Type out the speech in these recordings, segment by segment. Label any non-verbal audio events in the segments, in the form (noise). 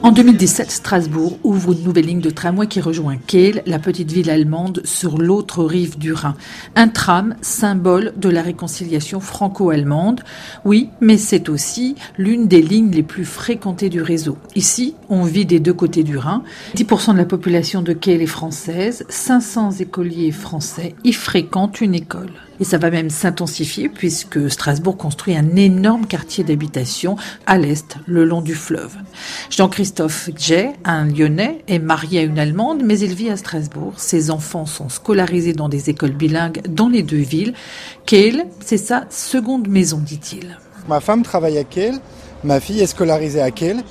En 2017, Strasbourg ouvre une nouvelle ligne de tramway qui rejoint Kehl, la petite ville allemande sur l'autre rive du Rhin. Un tram, symbole de la réconciliation franco-allemande. Oui, mais c'est aussi l'une des lignes les plus fréquentées du réseau. Ici, on vit des deux côtés du Rhin. 10% de la population de Kehl est française. 500 écoliers français y fréquentent une école. Et ça va même s'intensifier puisque Strasbourg construit un énorme quartier d'habitation à l'est, le long du fleuve. Jean-Christophe Jay, un Lyonnais, est marié à une Allemande, mais il vit à Strasbourg. Ses enfants sont scolarisés dans des écoles bilingues dans les deux villes. Kehl, c'est sa seconde maison, dit-il. Ma femme travaille à Kehl, ma fille est scolarisée à Kehl.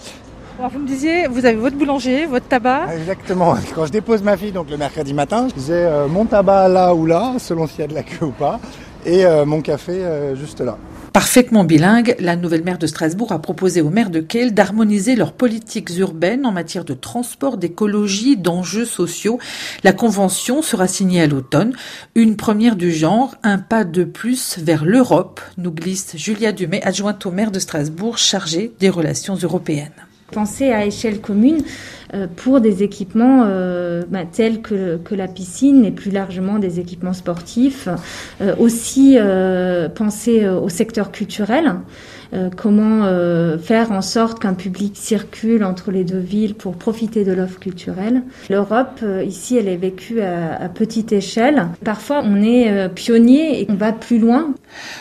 Vous me disiez, vous avez votre boulanger, votre tabac Exactement. (laughs) Quand je dépose ma fille, donc le mercredi matin, j'ai euh, mon tabac là ou là, selon s'il y a de la queue ou pas, et euh, mon café euh, juste là. Parfaitement bilingue, la nouvelle maire de Strasbourg a proposé aux maires de Kehl d'harmoniser leurs politiques urbaines en matière de transport, d'écologie, d'enjeux sociaux. La convention sera signée à l'automne. Une première du genre, un pas de plus vers l'Europe, nous glisse Julia Dumay, adjointe au maire de Strasbourg chargée des relations européennes. Penser à échelle commune pour des équipements euh, bah, tels que, la piscine et plus largement des équipements sportifs. Euh, aussi penser au secteur culturel. Euh, comment euh, faire en sorte qu'un public circule entre les deux villes pour profiter de l'offre culturelle. L'Europe, euh, ici, elle est vécue à, petite échelle. Parfois, on est pionnier et on va plus loin.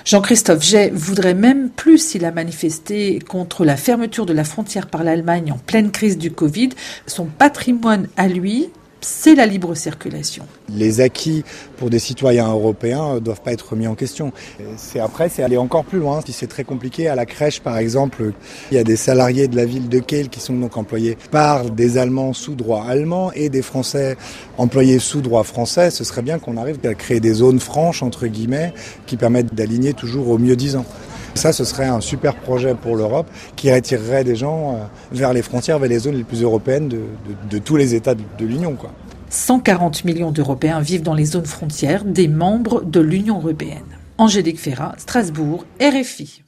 Jean-Christophe Jay voudrait même plus s'il a manifesté contre la fermeture de la frontière par l'Allemagne en pleine crise du Covid. Son patrimoine à lui, c'est la libre circulation. Les acquis pour des citoyens européens ne doivent pas être remis en question. C'est après, c'est aller encore plus loin. Si c'est très compliqué, à la crèche par exemple, il y a des salariés de la ville de Kehl qui sont donc employés par des Allemands sous droit allemand et des Français employés sous droit français. Ce serait bien qu'on arrive à créer des zones franches entre guillemets qui permettent d'aligner toujours au mieux disant. Ça, ce serait un super projet pour l'Europe qui attirerait des gens euh, vers les frontières, vers les zones les plus européennes de, tous les États de, de l'Union. 140 millions d'Européens vivent dans les zones frontières des membres de l'Union européenne. Angélique Ferrat, Strasbourg, RFI.